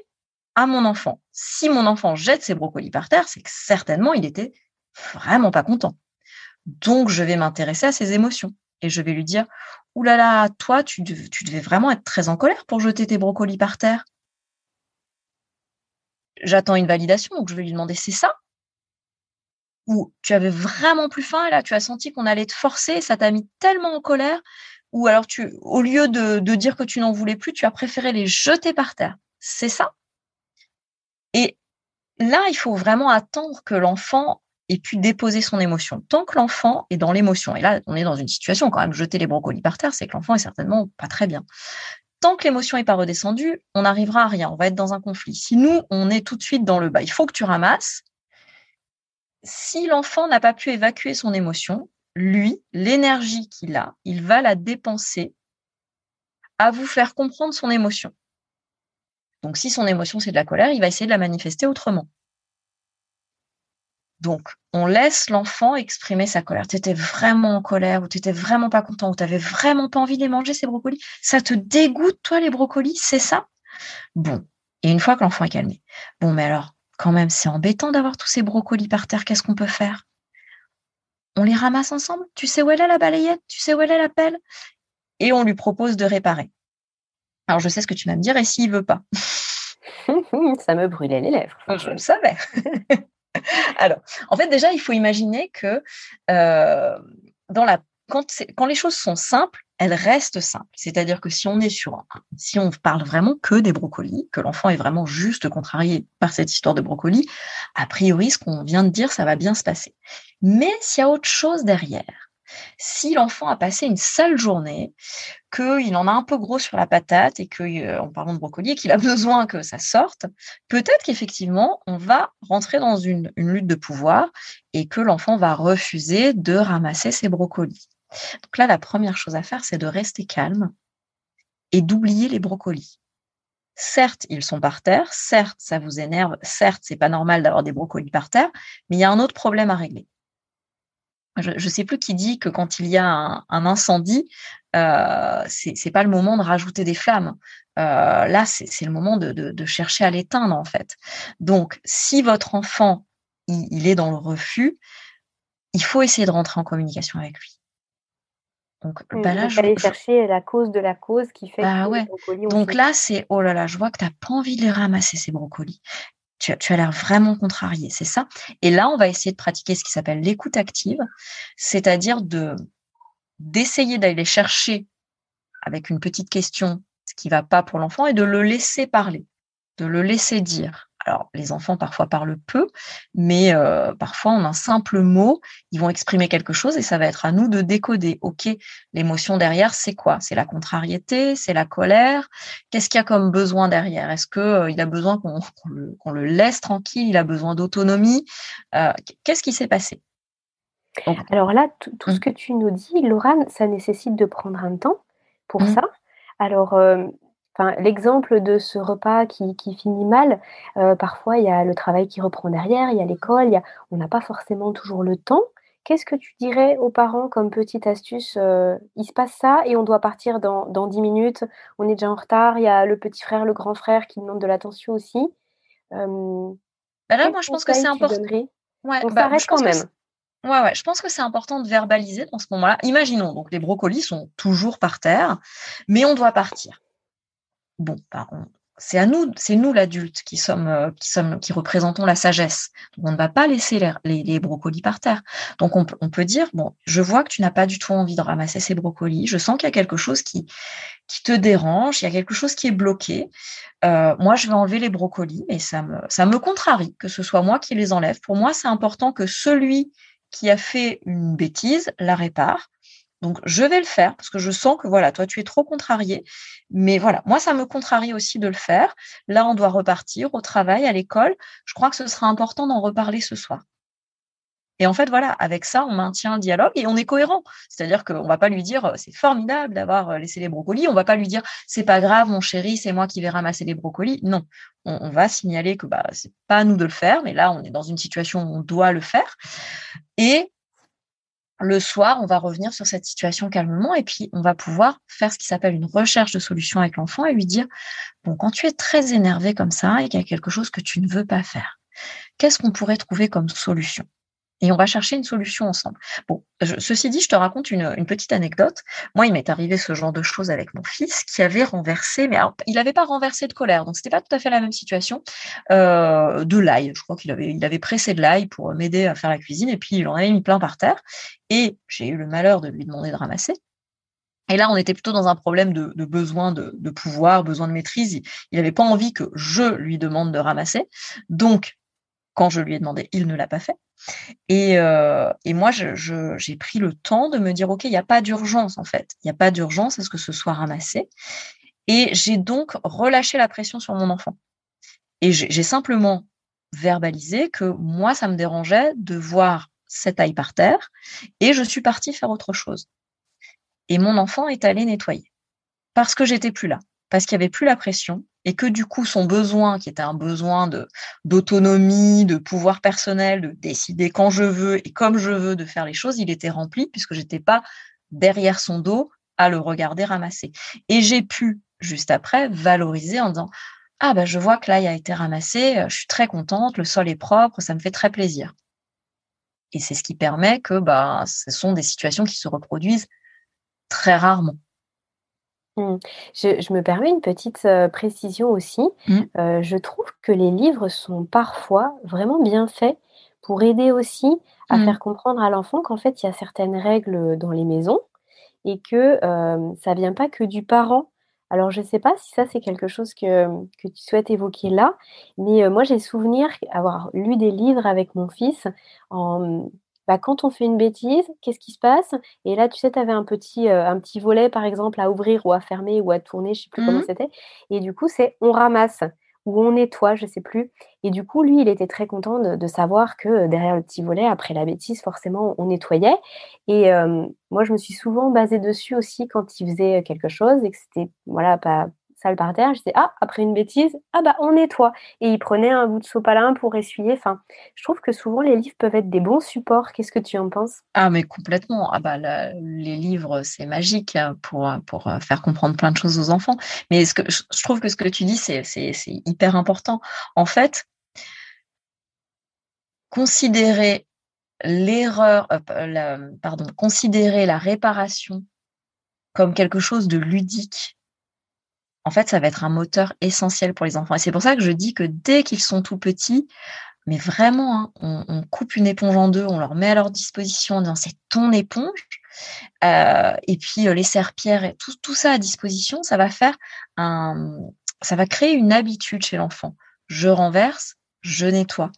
à mon enfant. Si mon enfant jette ses brocolis par terre, c'est que certainement il était vraiment pas content. Donc, je vais m'intéresser à ses émotions et je vais lui dire Ouh là là, toi, tu, devais vraiment être très en colère pour jeter tes brocolis par terre. J'attends une validation, donc je vais lui demander C'est ça? Ou tu avais vraiment plus faim là, tu as senti qu'on allait te forcer, ça t'a mis tellement en colère? Ou alors, tu, au lieu de dire que tu n'en voulais plus, tu as préféré les jeter par terre. C'est ça? Et là, il faut vraiment attendre que l'enfant et puis déposer son émotion. Tant que l'enfant est dans l'émotion, et là on est dans une situation quand même, jeter les brocolis par terre, c'est que l'enfant est certainement pas très bien. Tant que l'émotion n'est pas redescendue, on n'arrivera à rien, on va être dans un conflit. Si nous, on est tout de suite dans le bas, il faut que tu ramasses, si l'enfant n'a pas pu évacuer son émotion, lui, l'énergie qu'il a, il va la dépenser à vous faire comprendre son émotion. Donc si son émotion c'est de la colère, il va essayer de la manifester autrement. Donc, on laisse l'enfant exprimer sa colère. Tu étais vraiment en colère ou tu étais vraiment pas content ou tu n'avais vraiment pas envie de les manger, ces brocolis? Ça te dégoûte, toi, les brocolis, c'est ça? Bon. Et une fois que l'enfant est calmé, bon, mais alors, quand même, c'est embêtant d'avoir tous ces brocolis par terre. Qu'est-ce qu'on peut faire? On les ramasse ensemble? Tu sais où elle est la balayette? Tu sais où elle est la pelle? Et on lui propose de réparer. Alors, je sais ce que tu vas me dire, et s'il veut pas Ça me brûlait les lèvres. Je le savais. Alors, en fait, déjà, il faut imaginer que euh, quand, quand, les choses sont simples, elles restent simples. C'est-à-dire que si on est sur, si on parle vraiment que des brocolis, que l'enfant est vraiment juste contrarié par cette histoire de brocolis, a priori, ce qu'on vient de dire, ça va bien se passer. Mais s'il y a autre chose derrière, si l'enfant a passé une sale journée, qu'il en a un peu gros sur la patate et que, euh, en parlant de brocoli, qu'il a besoin que ça sorte, peut-être qu'effectivement, on va rentrer dans une, lutte de pouvoir et que l'enfant va refuser de ramasser ses brocolis. Donc là, la première chose à faire, c'est de rester calme et d'oublier les brocolis. Certes, ils sont par terre, certes, ça vous énerve, certes, c'est pas normal d'avoir des brocolis par terre, mais il y a un autre problème à régler je ne sais plus qui dit que quand il y a un, incendie, euh, ce c'est pas le moment de rajouter des flammes. Euh, là, c'est le moment de, chercher à l'éteindre en fait. Donc, si votre enfant il, est dans le refus, il faut essayer de rentrer en communication avec lui. Donc, mmh, bah là, je, aller chercher la cause de la cause qui fait bah que ouais. les brocolis Donc là, c'est oh là là, je vois que tu n'as pas envie de les ramasser, ces brocolis. Tu, as l'air vraiment contrarié, c'est ça? Et là, on va essayer de pratiquer ce qui s'appelle l'écoute active, c'est-à-dire de d'essayer d'aller chercher avec une petite question ce qui va pas pour l'enfant et de le laisser parler, de le laisser dire. Alors, les enfants parfois parlent peu, mais euh, parfois en un simple mot, ils vont exprimer quelque chose et ça va être à nous de décoder. Ok, l'émotion derrière, c'est quoi? C'est la contrariété, c'est la colère? Qu'est-ce qu'il y a comme besoin derrière? Est-ce que euh, il a besoin qu'on le, laisse tranquille? Il a besoin d'autonomie? Euh, Qu'est-ce qui s'est passé? Alors là, tout ce mmh. que tu nous dis, Laurent, ça nécessite de prendre un temps pour mmh. ça. Alors, l'exemple de ce repas qui, finit mal, euh, parfois il y a le travail qui reprend derrière, il y a l'école, on n'a pas forcément toujours le temps. Qu'est-ce que tu dirais aux parents comme petite astuce euh, Il se passe ça et on doit partir dans, dans 10 minutes, on est déjà en retard, il y a le petit frère, le grand frère qui demande de l'attention aussi. Euh, bah là, moi je pense que c'est important. Ouais, on bah, s'arrête quand même. Ouais, ouais, je pense que c'est important de verbaliser dans ce moment-là. Imaginons, donc les brocolis sont toujours par terre, mais on doit partir bon, bah, c'est à nous, c'est nous l'adulte qui sommes, euh, qui sommes, qui représentons la sagesse. On ne va pas laisser les, brocolis par terre. Donc on, peut dire bon, je vois que tu n'as pas du tout envie de ramasser ces brocolis. Je sens qu'il y a quelque chose qui te dérange. Il y a quelque chose qui est bloqué. Euh, moi, je vais enlever les brocolis, me ça me contrarie que ce soit moi qui les enlève. Pour moi, c'est important que celui qui a fait une bêtise la répare donc, je vais le faire parce que je sens que voilà, toi, tu es trop contrarié. Mais voilà, moi, ça me contrarie aussi de le faire. Là, on doit repartir au travail, à l'école. Je crois que ce sera important d'en reparler ce soir. Et en fait, voilà, avec ça, on maintient un dialogue et on est cohérent. C'est-à-dire qu'on va pas lui dire c'est formidable d'avoir euh, laissé les brocolis. On va pas lui dire c'est pas grave, mon chéri, c'est moi qui vais ramasser les brocolis. Non, on, on va signaler que bah c'est pas à nous de le faire, mais là, on est dans une situation où on doit le faire. Et le soir, on va revenir sur cette situation calmement et puis on va pouvoir faire ce qui s'appelle une recherche de solution avec l'enfant et lui dire, bon, quand tu es très énervé comme ça et qu'il y a quelque chose que tu ne veux pas faire, qu'est-ce qu'on pourrait trouver comme solution? Et on va chercher une solution ensemble. Bon, ceci dit, je te raconte une, petite anecdote. Moi, il m'est arrivé ce genre de choses avec mon fils qui avait renversé, mais alors, il n'avait pas renversé de colère, donc c'était pas tout à fait la même situation, euh, de l'ail. Je crois qu'il avait, il avait pressé de l'ail pour m'aider à faire la cuisine, et puis il en avait mis plein par terre. Et j'ai eu le malheur de lui demander de ramasser. Et là, on était plutôt dans un problème de, besoin de, de, pouvoir, besoin de maîtrise. Il n'avait pas envie que je lui demande de ramasser. Donc, quand je lui ai demandé, il ne l'a pas fait. Et, euh, et moi, j'ai pris le temps de me dire, OK, il n'y a pas d'urgence en fait. Il n'y a pas d'urgence à ce que ce soit ramassé. Et j'ai donc relâché la pression sur mon enfant. Et j'ai simplement verbalisé que moi, ça me dérangeait de voir cette taille par terre et je suis partie faire autre chose. Et mon enfant est allé nettoyer parce que j'étais plus là, parce qu'il n'y avait plus la pression et que du coup son besoin, qui était un besoin d'autonomie, de pouvoir personnel, de décider quand je veux et comme je veux de faire les choses, il était rempli puisque j'étais pas derrière son dos à le regarder ramasser. Et j'ai pu juste après valoriser en disant ah ben je vois que l'ail a été ramassé, je suis très contente, le sol est propre, ça me fait très plaisir. Et c'est ce qui permet que bah ce sont des situations qui se reproduisent très rarement. Mmh. Je, me permets une petite euh, précision aussi. Mmh. Euh, je trouve que les livres sont parfois vraiment bien faits pour aider aussi à mmh. faire comprendre à l'enfant qu'en fait, il y a certaines règles dans les maisons et que euh, ça vient pas que du parent. Alors, je ne sais pas si ça, c'est quelque chose que, que tu souhaites évoquer là, mais moi, j'ai souvenir avoir lu des livres avec mon fils en, bah, quand on fait une bêtise, qu'est-ce qui se passe? Et là, tu sais, tu avais un petit, euh, un petit volet, par exemple, à ouvrir ou à fermer ou à tourner, je ne sais plus comment mmh c'était. Et du coup, c'est on ramasse ou on nettoie, je ne sais plus. Et du coup, lui, il était très content de, savoir que euh, derrière le petit volet, après la bêtise, forcément, on nettoyait. Et moi, je me suis souvent basée dessus aussi quand il faisait quelque chose et que c'était voilà, pas, sale par terre. Je disais, ah, après une bêtise, ah bah on nettoie. Et il prenait un bout de sopalin pour essuyer. Enfin, je trouve que souvent les livres peuvent être des bons supports. Qu'est-ce que tu en penses? Ah, mais complètement. Ah bah les livres, c'est magique hein, pour, euh, faire comprendre plein de choses aux enfants. Mais je trouve que ce que tu dis, c'est hyper important. En fait, considérer l'erreur, euh, pardon, considérer la réparation comme quelque chose de ludique, en fait, ça va être un moteur essentiel pour les enfants. Et c'est pour ça que je dis que dès qu'ils sont tout petits, mais vraiment, hein, on, coupe une éponge en deux, on leur met à leur disposition en disant c'est ton éponge. Euh, et puis euh, les serpillères tout ça à disposition, ça va faire un, ça va créer une habitude chez l'enfant. Je renverse, je nettoie.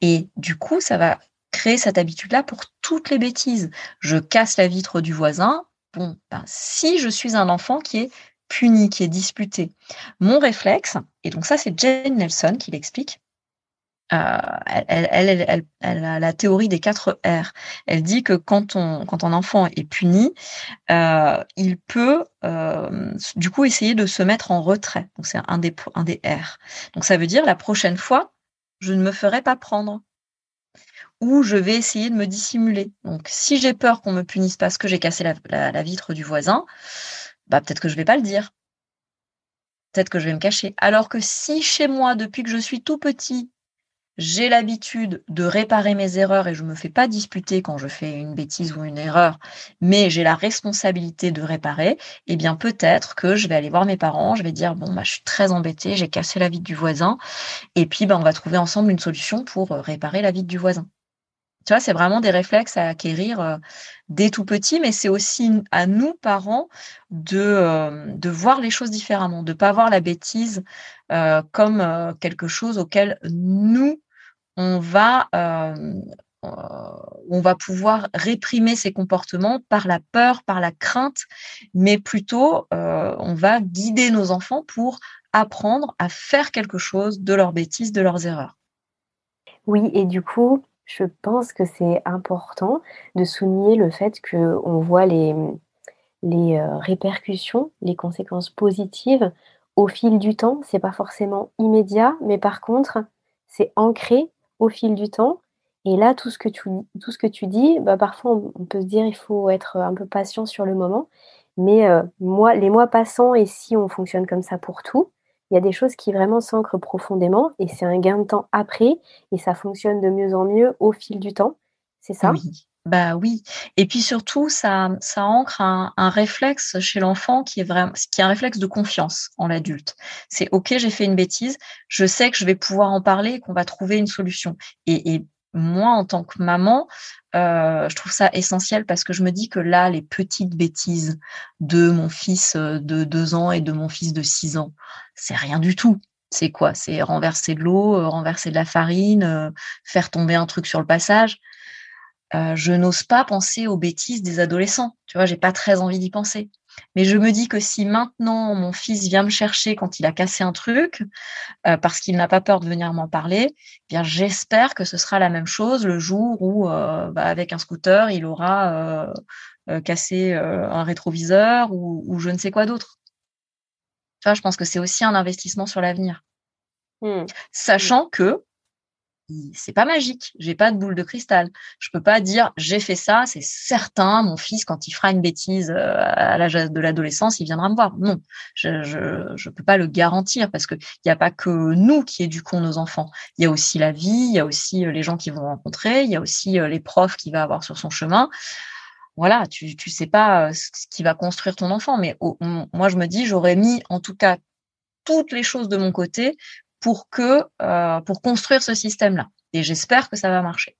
Et du coup, ça va créer cette habitude-là pour toutes les bêtises. Je casse la vitre du voisin. Bon, ben, si je suis un enfant qui est puni, qui est disputé, mon réflexe, et donc ça c'est Jane Nelson qui l'explique, euh, elle, a la théorie des quatre R. Elle dit que quand, on, un enfant est puni, euh, il peut euh, du coup essayer de se mettre en retrait. Donc c'est un des, un des R. Donc ça veut dire la prochaine fois, je ne me ferai pas prendre. Ou je vais essayer de me dissimuler. Donc si j'ai peur qu'on me punisse parce que j'ai cassé la, vitre du voisin, bah peut-être que je vais pas le dire. Peut-être que je vais me cacher. Alors que si chez moi, depuis que je suis tout petit, j'ai l'habitude de réparer mes erreurs et je ne me fais pas disputer quand je fais une bêtise ou une erreur, mais j'ai la responsabilité de réparer, eh bien peut-être que je vais aller voir mes parents, je vais dire bon bah je suis très embêtée, j'ai cassé la vitre du voisin, et puis bah, on va trouver ensemble une solution pour euh, réparer la vitre du voisin. C'est vraiment des réflexes à acquérir euh, dès tout petit, mais c'est aussi à nous, parents, de, euh, de voir les choses différemment, de ne pas voir la bêtise comme quelque chose auquel nous, on va, euh, euh, pouvoir réprimer ces comportements par la peur, par la crainte, mais plutôt euh, on va guider nos enfants pour apprendre à faire quelque chose de leurs bêtises, de leurs erreurs. Oui, et du coup, je pense que c'est important de souligner le fait qu'on voit les, les répercussions, les conséquences positives au fil du temps. C'est pas forcément immédiat, mais par contre, c'est ancré au fil du temps. Et là, tout ce que tu, tout ce que tu dis, bah, parfois on, peut se dire il faut être un peu patient sur le moment. Mais euh, moi, les mois passant, et si on fonctionne comme ça pour tout, il y a des choses qui vraiment s'ancrent profondément et c'est un gain de temps après et ça fonctionne de mieux en mieux au fil du temps. C'est ça? Oui. Bah oui. Et puis surtout, ça, ça ancre un, réflexe chez l'enfant qui est vraiment, qui est un réflexe de confiance en l'adulte. C'est ok, j'ai fait une bêtise, je sais que je vais pouvoir en parler et qu'on va trouver une solution. Et, moi, en tant que maman, euh, je trouve ça essentiel parce que je me dis que là, les petites bêtises de mon fils euh, de deux ans et de mon fils de six ans, c'est rien du tout. C'est quoi? C'est renverser de l'eau, euh, renverser de la farine, faire tomber un truc sur le passage. Je n'ose pas penser aux bêtises des adolescents. Tu vois, j'ai pas très envie d'y penser. Mais je me dis que si maintenant mon fils vient me chercher quand il a cassé un truc, euh, parce qu'il n'a pas peur de venir m'en parler, eh bien j'espère que ce sera la même chose le jour où, euh, bah, avec un scooter, il aura cassé un rétroviseur ou, je ne sais quoi d'autre. Vois, je pense que c'est aussi un investissement sur l'avenir. Mmh. Sachant que c'est pas magique. J'ai pas de boule de cristal. Je peux pas dire j'ai fait ça, c'est certain. Mon fils, quand il fera une bêtise euh, à l'âge de l'adolescence, il viendra me voir. Non, je, je, je peux pas le garantir parce que il n'y a pas que nous qui éduquons nos enfants. Il y a aussi la vie, il y a aussi euh, les gens qui vont rencontrer, il y a aussi euh, les profs qu'il va avoir sur son chemin. Voilà, tu tu sais pas ce qui va construire ton enfant, mais moi je me dis j'aurais mis en tout cas toutes les choses de mon côté pour que euh, pour construire ce système-là. Et j'espère que ça va marcher.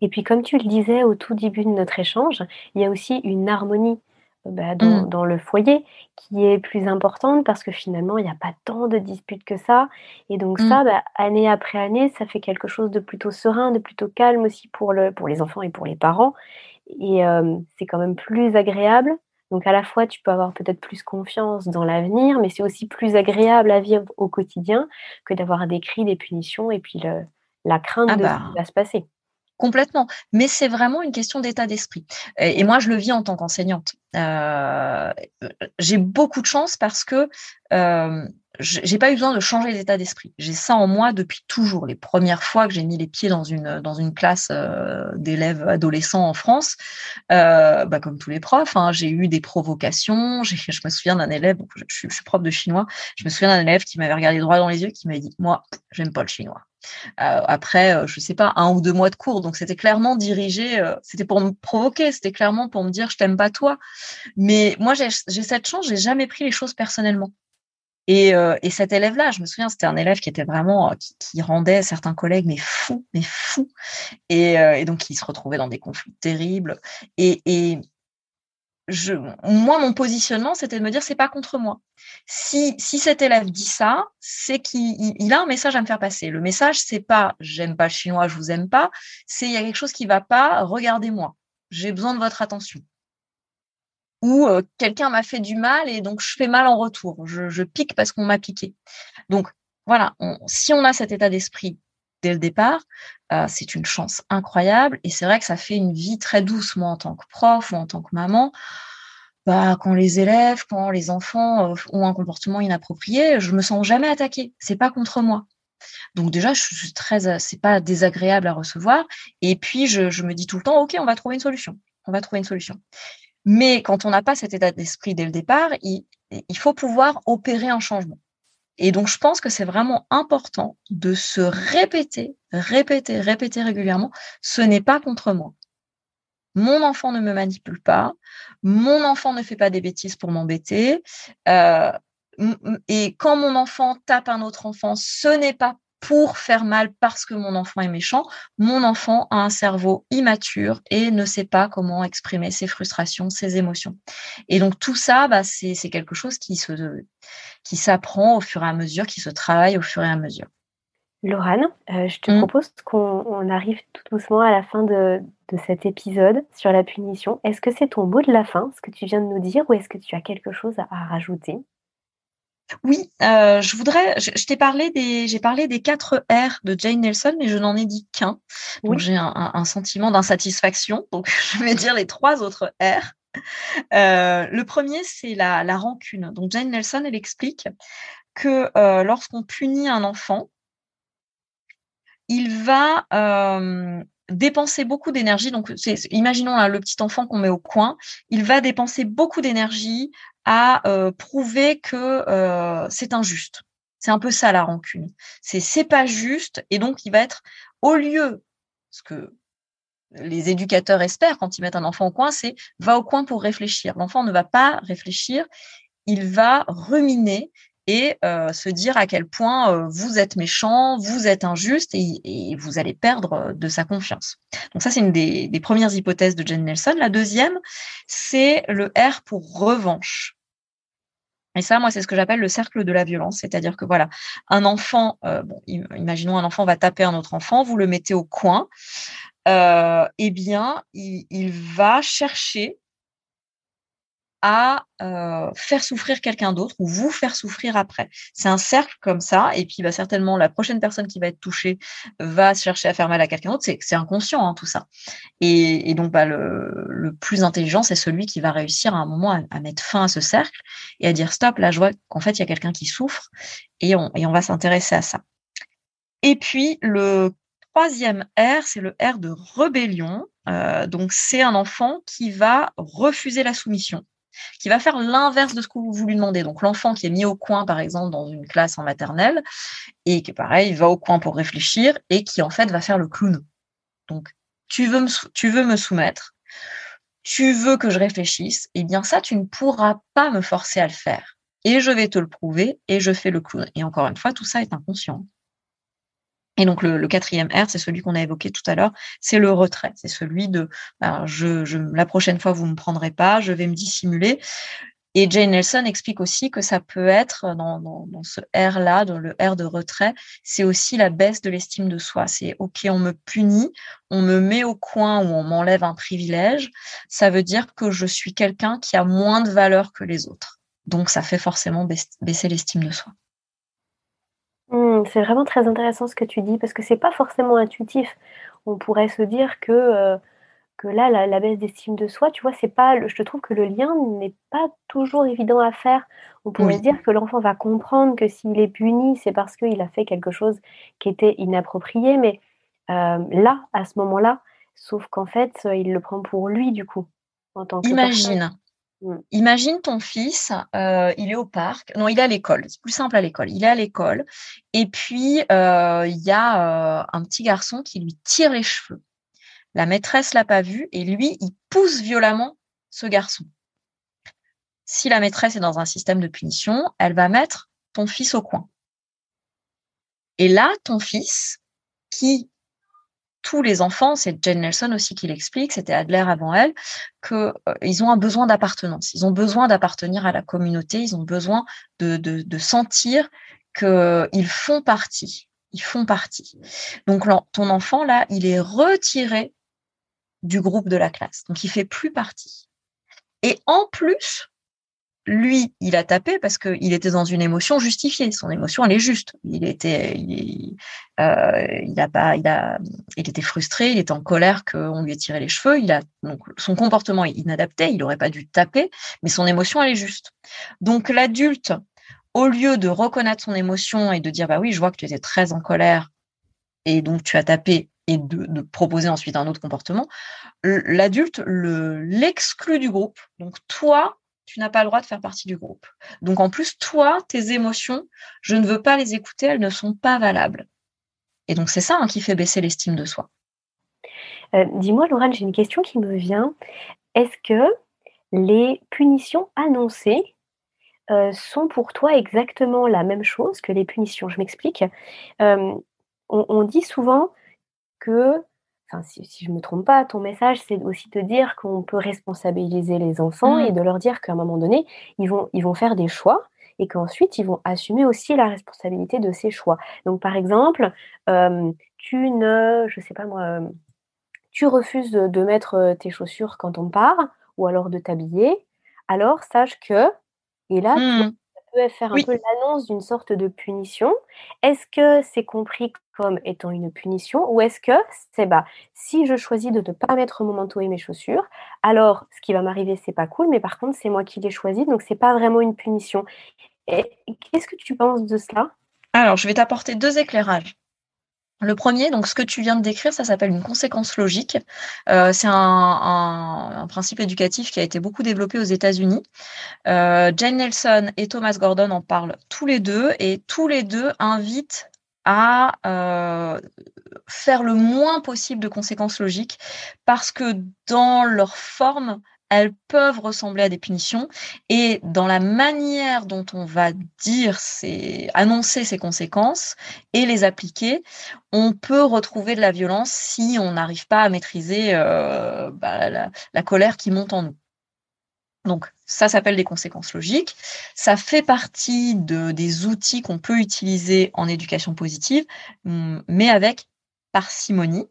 Et puis, comme tu le disais au tout début de notre échange, il y a aussi une harmonie euh, bah, mmh. dans, le foyer qui est plus importante parce que finalement, il n'y a pas tant de disputes que ça. Et donc mmh. ça, bah, année après année, ça fait quelque chose de plutôt serein, de plutôt calme aussi pour, le, pour les enfants et pour les parents. Et euh, c'est quand même plus agréable donc à la fois, tu peux avoir peut-être plus confiance dans l'avenir, mais c'est aussi plus agréable à vivre au quotidien que d'avoir des cris, des punitions et puis la crainte ah de ce bah. qui va se passer. Complètement. Mais c'est vraiment une question d'état d'esprit. Et, moi, je le vis en tant qu'enseignante. Euh, j'ai beaucoup de chance parce que euh, j'ai pas eu besoin de changer d'état d'esprit. J'ai ça en moi depuis toujours. Les premières fois que j'ai mis les pieds dans une classe euh, d'élèves adolescents en France, euh, bah comme tous les profs, hein, j'ai eu des provocations. Je me souviens d'un élève, je, suis prof de chinois, je me souviens d'un élève qui m'avait regardé droit dans les yeux, qui m'avait dit moi, j'aime pas le chinois. Après, je sais pas, un ou deux mois de cours. Donc c'était clairement dirigé, c'était pour me provoquer, c'était clairement pour me dire je t'aime pas toi. Mais moi j'ai cette chance, j'ai jamais pris les choses personnellement. Et, et cet élève-là, je me souviens, c'était un élève qui était vraiment qui, rendait certains collègues mais fous, mais fous, et, et donc il se retrouvait dans des conflits terribles. Et, et je, moi, mon positionnement, c'était de me dire, c'est pas contre moi. Si, si cet élève dit ça, c'est qu'il a un message à me faire passer. Le message, c'est pas, j'aime pas le chinois, je vous aime pas. C'est, il y a quelque chose qui va pas, regardez-moi. J'ai besoin de votre attention. Ou euh, quelqu'un m'a fait du mal et donc je fais mal en retour. Je, je pique parce qu'on m'a piqué. Donc, voilà. si on a cet état d'esprit dès le départ, euh, c'est une chance incroyable. Et c'est vrai que ça fait une vie très douce, moi, en tant que prof ou en tant que maman. Bah, quand les élèves, quand les enfants euh, ont un comportement inapproprié, je me sens jamais attaquée. C'est pas contre moi. Donc déjà, je suis très, c'est pas désagréable à recevoir. Et puis je, me dis tout le temps, ok, on va trouver une solution. On va trouver une solution. Mais quand on n'a pas cet état d'esprit dès le départ, il faut pouvoir opérer un changement. Et donc, je pense que c'est vraiment important de se répéter, répéter, répéter régulièrement. Ce n'est pas contre moi. Mon enfant ne me manipule pas. Mon enfant ne fait pas des bêtises pour m'embêter. Euh, et quand mon enfant tape un autre enfant, ce n'est pas pour faire mal parce que mon enfant est méchant. Mon enfant a un cerveau immature et ne sait pas comment exprimer ses frustrations, ses émotions. Et donc tout ça, bah, c'est quelque chose qui se qui s'apprend au fur et à mesure, qui se travaille au fur et à mesure. Laurane, euh, je te mmh. propose qu'on arrive tout doucement à la fin de, de cet épisode sur la punition. Est-ce que c'est ton mot de la fin, ce que tu viens de nous dire, ou est-ce que tu as quelque chose à rajouter? Oui, euh, je voudrais. Je, t'ai parlé des, j'ai parlé des quatre R de Jane Nelson, mais je n'en ai dit qu'un. Donc j'ai un, sentiment d'insatisfaction. Donc je vais dire les trois autres R. Euh, le premier, c'est la, la, rancune. Donc Jane Nelson, elle explique que euh, lorsqu'on punit un enfant, il va dépenser beaucoup d'énergie. Donc, imaginons là, le petit enfant qu'on met au coin, il va dépenser beaucoup d'énergie à euh, prouver que euh, c'est injuste. C'est un peu ça la rancune. C'est c'est pas juste et donc il va être au lieu ce que les éducateurs espèrent quand ils mettent un enfant au coin, c'est va au coin pour réfléchir. L'enfant ne va pas réfléchir, il va ruminer et euh, se dire à quel point euh, vous êtes méchant, vous êtes injuste et, vous allez perdre euh, de sa confiance. Donc ça, c'est une des, des, premières hypothèses de Jane Nelson. La deuxième, c'est le R pour revanche. Et ça, moi, c'est ce que j'appelle le cercle de la violence. C'est-à-dire que voilà, un enfant, bon, imaginons un enfant va taper un autre enfant, vous le mettez au coin, euh, eh bien, il va chercher à faire souffrir quelqu'un d'autre ou vous faire souffrir après. C'est un cercle comme ça, et puis bah, certainement la prochaine personne qui va être touchée va chercher à faire mal à quelqu'un d'autre. C'est inconscient hein, tout ça. Et, donc bah, le, plus intelligent, c'est celui qui va réussir à un moment à, mettre fin à ce cercle et à dire stop. Là, je vois qu'en fait il y a quelqu'un qui souffre et on, va s'intéresser à ça. Et puis le troisième R, c'est le R de rébellion. Donc c'est un enfant qui va refuser la soumission qui va faire l'inverse de ce que vous lui demandez. Donc l'enfant qui est mis au coin, par exemple, dans une classe en maternelle, et qui, pareil, va au coin pour réfléchir, et qui, en fait, va faire le clown. Donc, tu veux me, soumettre, tu veux que je réfléchisse, eh bien ça, tu ne pourras pas me forcer à le faire. Et je vais te le prouver, et je fais le clown. Et encore une fois, tout ça est inconscient. Et donc le, quatrième R, c'est celui qu'on a évoqué tout à l'heure, c'est le retrait. C'est celui de ben, je, je, la prochaine fois vous me prendrez pas, je vais me dissimuler. Et Jane Nelson explique aussi que ça peut être dans, dans, dans ce R-là, dans le R de retrait, c'est aussi la baisse de l'estime de soi. C'est OK, on me punit, on me met au coin ou on m'enlève un privilège. Ça veut dire que je suis quelqu'un qui a moins de valeur que les autres. Donc ça fait forcément baisser l'estime de soi. Mmh, c'est vraiment très intéressant ce que tu dis parce que c'est pas forcément intuitif. On pourrait se dire que, euh, que là, la baisse d'estime de soi, tu vois, c'est pas je te trouve que le lien n'est pas toujours évident à faire. On pourrait se dire que l'enfant va comprendre que s'il est puni, c'est parce qu'il a fait quelque chose qui était inapproprié, mais euh, là, à ce moment-là, sauf qu'en fait, il le prend pour lui du coup, en tant que Imagine. Imagine ton fils, euh, il est au parc, non, il est à l'école, c'est plus simple à l'école, il est à l'école, et puis euh, il y a euh, un petit garçon qui lui tire les cheveux. La maîtresse l'a pas vu, et lui, il pousse violemment ce garçon. Si la maîtresse est dans un système de punition, elle va mettre ton fils au coin. Et là, ton fils, qui tous les enfants, c'est Jane Nelson aussi qui l'explique, c'était Adler avant elle, qu'ils euh, ont un besoin d'appartenance. Ils ont besoin d'appartenir à la communauté, ils ont besoin de, de, sentir qu'ils font partie. Ils font partie. Donc ton enfant, là, il est retiré du groupe de la classe. Donc il fait plus partie. Et en plus, lui, il a tapé parce qu'il était dans une émotion justifiée. Son émotion, elle est juste. Il était, il, euh, a pas, il a, il était frustré, il était en colère qu'on lui ait tiré les cheveux. Il a donc son comportement est inadapté. Il aurait pas dû taper, mais son émotion, elle est juste. Donc l'adulte, au lieu de reconnaître son émotion et de dire bah oui, je vois que tu étais très en colère et donc tu as tapé et de, de proposer ensuite un autre comportement, l'adulte le l'exclut du groupe. Donc toi, tu n'as pas le droit de faire partie du groupe. Donc en plus, toi, tes émotions, je ne veux pas les écouter, elles ne sont pas valables. Et donc c'est ça hein, qui fait baisser l'estime de soi. Euh, dis-moi, Laurent, j'ai une question qui me vient. Est-ce que les punitions annoncées euh, sont pour toi exactement la même chose que les punitions? Je m'explique. Euh, on, dit souvent que enfin, si, je ne me trompe pas, ton message, c'est aussi de dire qu'on peut responsabiliser les enfants et mmh. de leur dire qu'à un moment donné, ils vont, ils vont faire des choix et qu'ensuite, ils vont assumer aussi la responsabilité de ces choix. Donc, par exemple, tu ne, je sais pas moi, tu refuses de, mettre tes chaussures quand on part ou alors de t'habiller, alors sache que, et là, mmh faire un peu l'annonce d'une sorte de punition. Est-ce que c'est compris comme étant une punition ou est-ce que c'est bah si je choisis de ne pas mettre mon manteau et mes chaussures, alors ce qui va m'arriver c'est pas cool, mais par contre c'est moi qui l'ai choisi donc c'est pas vraiment une punition. Qu'est-ce que tu penses de cela? Alors je vais t'apporter deux éclairages. Le premier, donc ce que tu viens de décrire, ça s'appelle une conséquence logique. Euh, c'est un, principe éducatif qui a été beaucoup développé aux États-Unis. Euh, Jane Nelson et Thomas Gordon en parlent tous les deux et tous les deux invitent à euh, faire le moins possible de conséquences logiques parce que dans leur forme, elles peuvent ressembler à des punitions et dans la manière dont on va dire ces, annoncer ces conséquences et les appliquer, on peut retrouver de la violence si on n'arrive pas à maîtriser euh, bah, la, colère qui monte en nous. Donc, ça s'appelle des conséquences logiques. Ça fait partie de, des outils qu'on peut utiliser en éducation positive, mais avec parcimonie.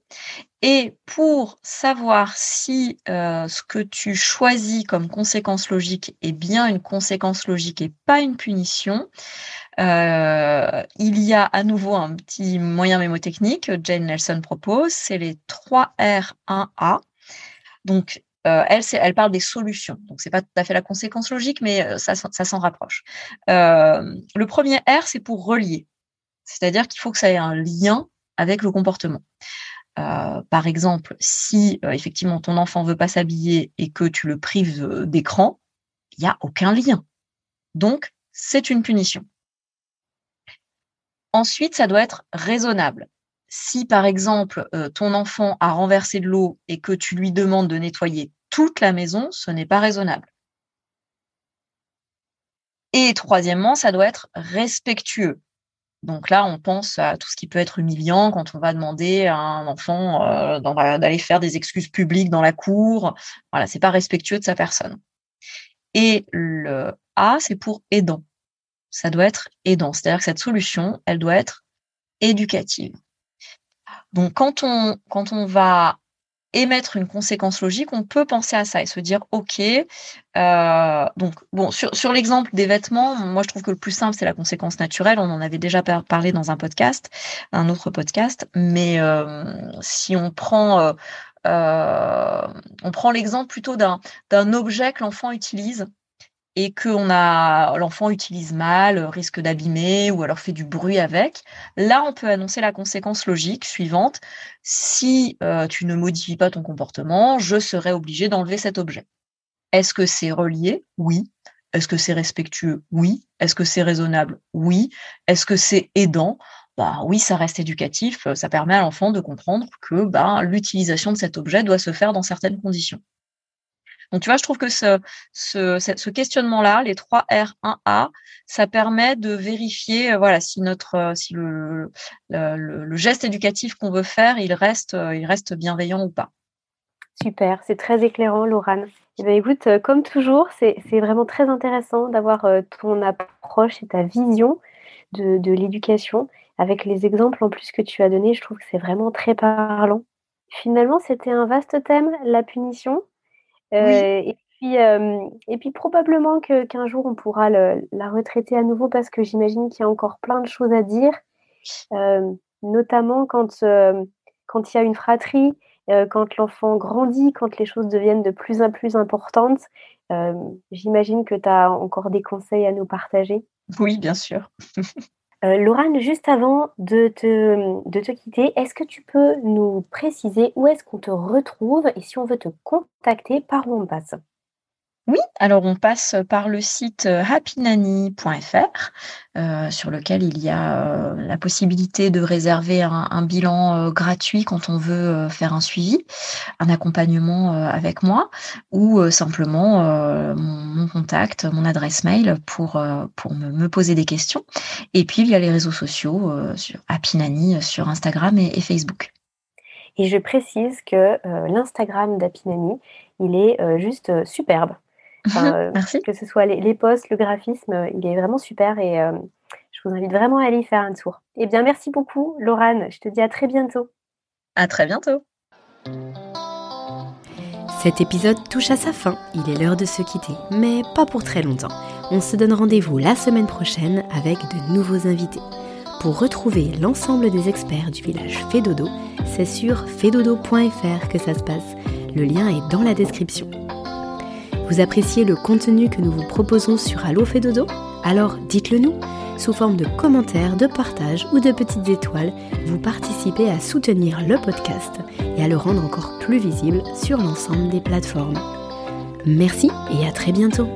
Et pour savoir si euh, ce que tu choisis comme conséquence logique est bien une conséquence logique et pas une punition, euh, il y a à nouveau un petit moyen mémotechnique que Jane Nelson propose, c'est les 3R1A. Donc, euh, elle, elle parle des solutions. Donc, c'est pas tout à fait la conséquence logique, mais ça, ça s'en rapproche. le premier R, c'est pour relier. C'est-à-dire qu'il faut que ça ait un lien avec le comportement. Euh, par exemple, si euh, effectivement ton enfant veut pas s'habiller et que tu le prives euh, d'écran, il n'y a aucun lien. Donc, c'est une punition. Ensuite, ça doit être raisonnable. Si par exemple ton enfant a renversé de l'eau et que tu lui demandes de nettoyer toute la maison, ce n'est pas raisonnable. Et troisièmement, ça doit être respectueux. Donc là, on pense à tout ce qui peut être humiliant quand on va demander à un enfant euh, d'aller faire des excuses publiques dans la cour. Voilà, c'est pas respectueux de sa personne. Et le A, c'est pour aidant. Ça doit être aidant. C'est-à-dire que cette solution, elle doit être éducative. Donc quand on quand on va émettre une conséquence logique, on peut penser à ça et se dire ok. Euh, donc bon, sur, l'exemple des vêtements, moi je trouve que le plus simple c'est la conséquence naturelle. On en avait déjà parlé dans un podcast, un autre podcast. Mais euh, si on prend euh, on prend l'exemple plutôt d'un objet que l'enfant utilise et que l'enfant utilise mal, risque d'abîmer ou alors fait du bruit avec, là on peut annoncer la conséquence logique suivante si euh, tu ne modifies pas ton comportement, je serai obligé d'enlever cet objet. Est-ce que c'est relié? Oui. Est-ce que c'est respectueux? Oui. Est-ce que c'est raisonnable? Oui. Est-ce que c'est aidant? Bah oui, ça reste éducatif, ça permet à l'enfant de comprendre que bah, l'utilisation de cet objet doit se faire dans certaines conditions. Donc, tu vois, je trouve que ce, questionnement-là, les 3 R, 1A, ça permet de vérifier, euh, voilà, si notre, euh, si le, geste éducatif qu'on veut faire, il reste, euh, il reste bienveillant ou pas. Super, c'est très éclairant, Laurane. Eh bien, écoute, comme toujours, c'est vraiment très intéressant d'avoir ton approche et ta vision de, de l'éducation avec les exemples en plus que tu as donnés. Je trouve que c'est vraiment très parlant. Finalement, c'était un vaste thème, la punition. Euh, et, puis, euh, et puis probablement qu'un jour on pourra la retraiter à nouveau parce que j'imagine qu'il y a encore plein de choses à dire, euh, notamment quand, quand il y a une fratrie, quand l'enfant grandit, quand les choses deviennent de plus en plus importantes. j'imagine que tu as encore des conseils à nous partager. Oui, bien sûr. Euh, juste avant de te, de te quitter, est-ce que tu peux nous préciser où est-ce qu'on te retrouve et si on veut te contacter, par où passe? Oui, alors on passe par le site euh, happynanny.fr euh, sur lequel il y a euh, la possibilité de réserver un, bilan gratuit quand on veut faire un suivi, un accompagnement avec moi ou simplement mon, contact, mon adresse mail pour, pour me, poser des questions. Et puis il y a les réseaux sociaux sur Happy sur Instagram et, Facebook. Et je précise que l'Instagram d'Happy il est juste superbe. Euh, Merci. Que ce soit les, les, posts, le graphisme, euh, il est vraiment super et euh, je vous invite vraiment à aller y faire un tour. Eh bien, merci beaucoup, Laurane. Je te dis à très bientôt. À très bientôt. Cet épisode touche à sa fin. Il est l'heure de se quitter, mais pas pour très longtemps. On se donne rendez-vous la semaine prochaine avec de nouveaux invités. Pour retrouver l'ensemble des experts du village Fédodo, c'est sur fedodo.fr que ça se passe. Le lien est dans la description. Vous appréciez le contenu que nous vous proposons sur Allo fait Alors dites-le nous sous forme de commentaires, de partages ou de petites étoiles. Vous participez à soutenir le podcast et à le rendre encore plus visible sur l'ensemble des plateformes. Merci et à très bientôt